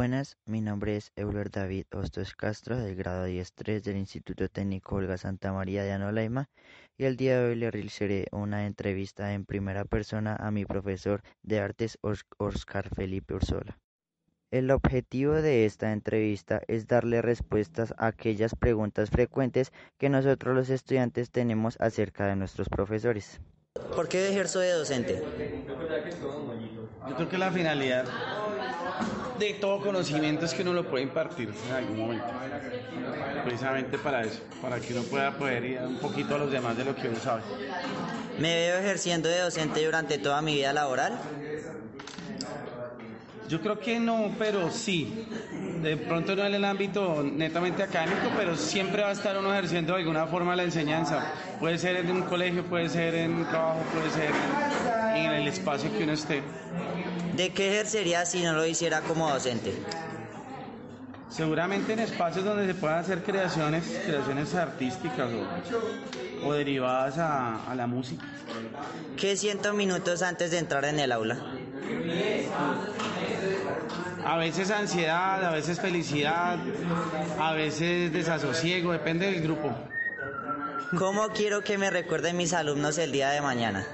Buenas, mi nombre es Euler David Hostos Castro del grado 10.3 del Instituto Técnico Olga Santa María de Anolaima y el día de hoy le realizaré una entrevista en primera persona a mi profesor de artes Oscar Felipe Ursola. El objetivo de esta entrevista es darle respuestas a aquellas preguntas frecuentes que nosotros los estudiantes tenemos acerca de nuestros profesores. ¿Por qué ejerzo de docente? Yo creo que la finalidad de todo conocimiento es que uno lo puede impartir en algún momento. Precisamente para eso, para que uno pueda poder ir un poquito a los demás de lo que uno sabe. ¿Me veo ejerciendo de docente durante toda mi vida laboral? Yo creo que no, pero sí. De pronto no en el ámbito netamente académico, pero siempre va a estar uno ejerciendo de alguna forma la enseñanza. Puede ser en un colegio, puede ser en un trabajo, puede ser en el espacio que uno esté. ¿De qué ejercería si no lo hiciera como docente? Seguramente en espacios donde se puedan hacer creaciones, creaciones artísticas o, derivadas a, a, la música. ¿Qué siento minutos antes de entrar en el aula? A veces ansiedad, a veces felicidad, a veces desasosiego, depende del grupo. ¿Cómo quiero que me recuerden mis alumnos el día de mañana?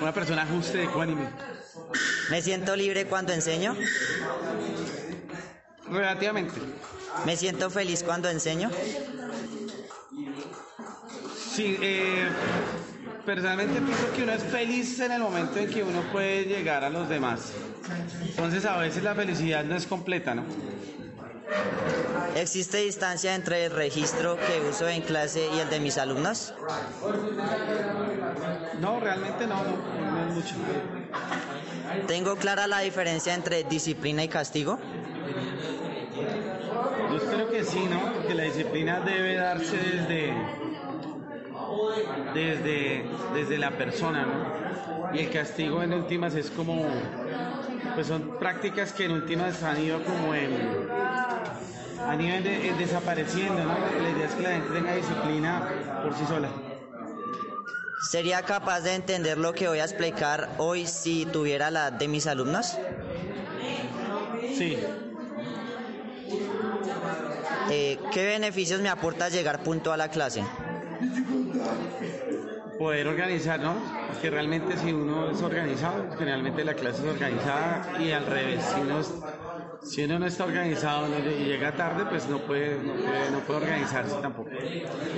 Una persona justa y ecuánime. ¿Me siento libre cuando enseño? Relativamente. ¿Me siento feliz cuando enseño? Sí, eh, personalmente pienso que uno es feliz en el momento en que uno puede llegar a los demás. Entonces a veces la felicidad no es completa, ¿no? ¿Existe distancia entre el registro que uso en clase y el de mis alumnos? No, realmente no, no, no es mucho. ¿Tengo clara la diferencia entre disciplina y castigo? Yo creo que sí, ¿no? Porque la disciplina debe darse desde, desde, desde la persona, ¿no? Y el castigo en últimas es como, pues son prácticas que en últimas han ido como en, han ido desapareciendo, ¿no? La idea es que la gente tenga disciplina por sí sola. ¿Sería capaz de entender lo que voy a explicar hoy si tuviera la de mis alumnos? Sí. Eh, ¿Qué beneficios me aporta llegar punto a la clase? Poder organizar, ¿no? Que realmente si uno es organizado, generalmente la clase es organizada y al revés, si uno, si uno no está organizado y llega tarde, pues no puede, no puede, no puede organizarse tampoco.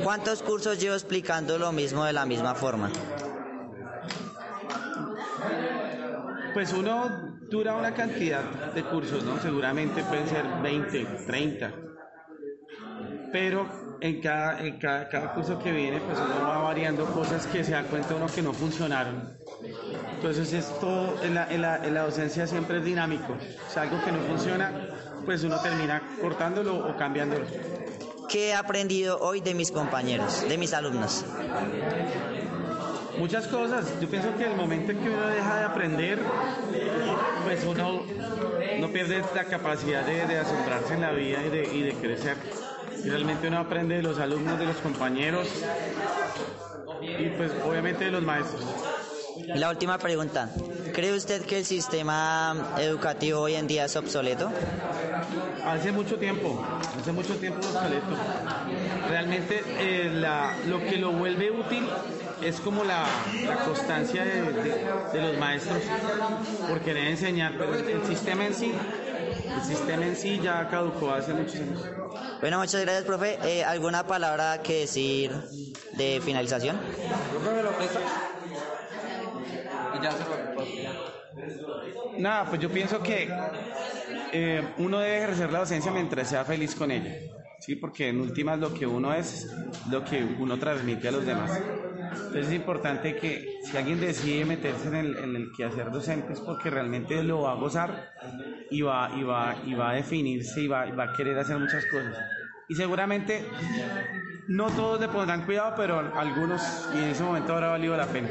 ¿Cuántos cursos llevo explicando lo mismo de la misma forma? Pues uno dura una cantidad de cursos, ¿no? Seguramente pueden ser 20, 30. Pero en cada, en cada, cada, curso que viene, pues uno va variando cosas que se da cuenta uno que no funcionaron. Entonces esto en la, en la, en la docencia siempre es dinámico. O sea, algo que no funciona, pues uno termina cortándolo o cambiándolo. ¿Qué he aprendido hoy de mis compañeros, de mis alumnos? Muchas cosas. Yo pienso que el momento en que uno deja de aprender, pues uno no pierde la capacidad de, de asombrarse en la vida y de, y de crecer. Y realmente uno aprende de los alumnos, de los compañeros y pues obviamente de los maestros. La última pregunta. ¿Cree usted que el sistema educativo hoy en día es obsoleto? Hace mucho tiempo, hace mucho tiempo obsoleto. Realmente eh, la, lo que lo vuelve útil es como la, la constancia de, de, de, los maestros por querer enseñar, pero el sistema en sí, el sistema en sí ya caducó hace muchos años. Bueno, muchas gracias, profe. Eh, ¿Alguna palabra que decir de finalización? Nada, pues yo pienso que eh, uno debe ejercer la docencia mientras sea feliz con ella, ¿sí? Porque en últimas lo que uno es, lo que uno transmite a los demás. Entonces es importante que si alguien decide meterse en el, en el quehacer docente es porque realmente lo va a gozar y va, y va, y va a definirse y va, y va a querer hacer muchas cosas. Y seguramente no todos le pondrán cuidado, pero algunos y en ese momento habrá valido la pena.